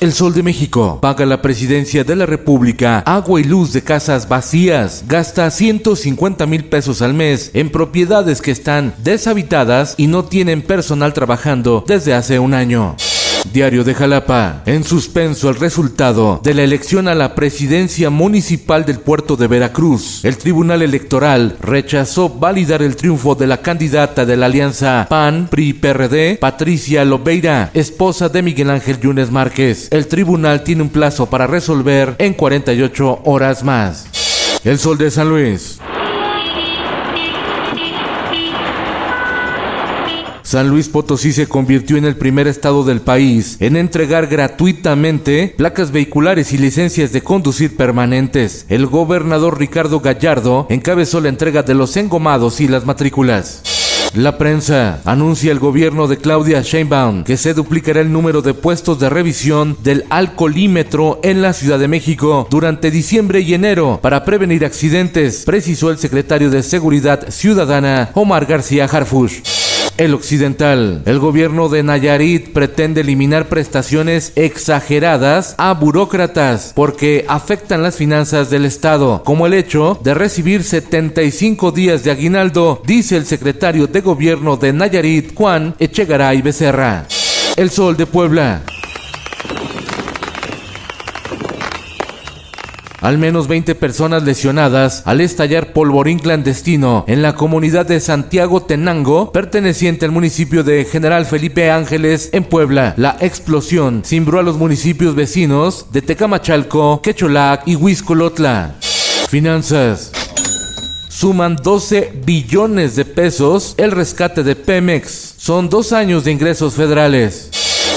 El Sol de México paga la presidencia de la República agua y luz de casas vacías, gasta 150 mil pesos al mes en propiedades que están deshabitadas y no tienen personal trabajando desde hace un año. Diario de Jalapa. En suspenso el resultado de la elección a la presidencia municipal del puerto de Veracruz. El Tribunal Electoral rechazó validar el triunfo de la candidata de la alianza PAN-PRI-PRD, Patricia Lobeira, esposa de Miguel Ángel Yunes Márquez. El tribunal tiene un plazo para resolver en 48 horas más. El Sol de San Luis. San Luis Potosí se convirtió en el primer estado del país en entregar gratuitamente placas vehiculares y licencias de conducir permanentes. El gobernador Ricardo Gallardo encabezó la entrega de los engomados y las matrículas. La prensa anuncia el gobierno de Claudia Sheinbaum que se duplicará el número de puestos de revisión del alcoholímetro en la Ciudad de México durante diciembre y enero para prevenir accidentes, precisó el secretario de Seguridad Ciudadana Omar García Harfush. El Occidental. El gobierno de Nayarit pretende eliminar prestaciones exageradas a burócratas porque afectan las finanzas del Estado, como el hecho de recibir 75 días de aguinaldo, dice el secretario de gobierno de Nayarit, Juan Echegaray Becerra. El Sol de Puebla. Al menos 20 personas lesionadas al estallar polvorín clandestino en la comunidad de Santiago Tenango, perteneciente al municipio de General Felipe Ángeles en Puebla. La explosión cimbró a los municipios vecinos de Tecamachalco, Quecholac y Huizcolotla. Finanzas suman 12 billones de pesos el rescate de Pemex. Son dos años de ingresos federales.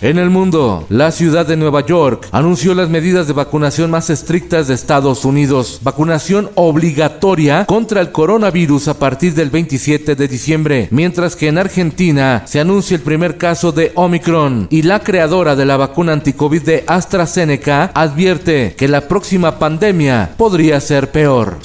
En el mundo, la ciudad de Nueva York anunció las medidas de vacunación más estrictas de Estados Unidos. Vacunación obligatoria contra el coronavirus a partir del 27 de diciembre, mientras que en Argentina se anuncia el primer caso de Omicron y la creadora de la vacuna anticovid de AstraZeneca advierte que la próxima pandemia podría ser peor.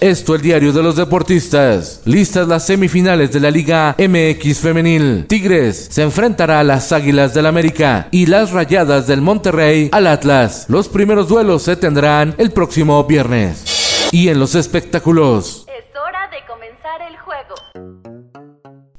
Esto el diario de los deportistas. Listas las semifinales de la Liga MX femenil. Tigres se enfrentará a las Águilas del América y las Rayadas del Monterrey al Atlas. Los primeros duelos se tendrán el próximo viernes. Y en los espectáculos. Es hora de comenzar el juego.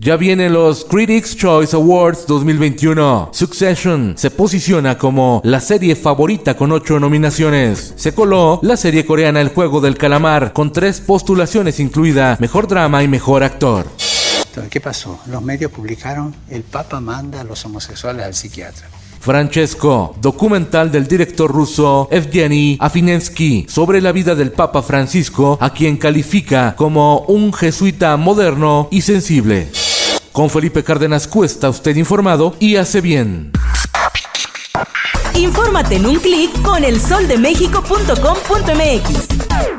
Ya vienen los Critics Choice Awards 2021. Succession se posiciona como la serie favorita con ocho nominaciones. Se coló la serie coreana El Juego del Calamar con tres postulaciones incluida Mejor Drama y Mejor Actor. Entonces, ¿qué pasó? Los medios publicaron El Papa manda a los homosexuales al psiquiatra. Francesco, documental del director ruso Evgeny Afinensky sobre la vida del Papa Francisco, a quien califica como un jesuita moderno y sensible. Con Felipe Cárdenas Cuesta, usted informado y hace bien. Infórmate en un clic con elsoldemexico.com.mx.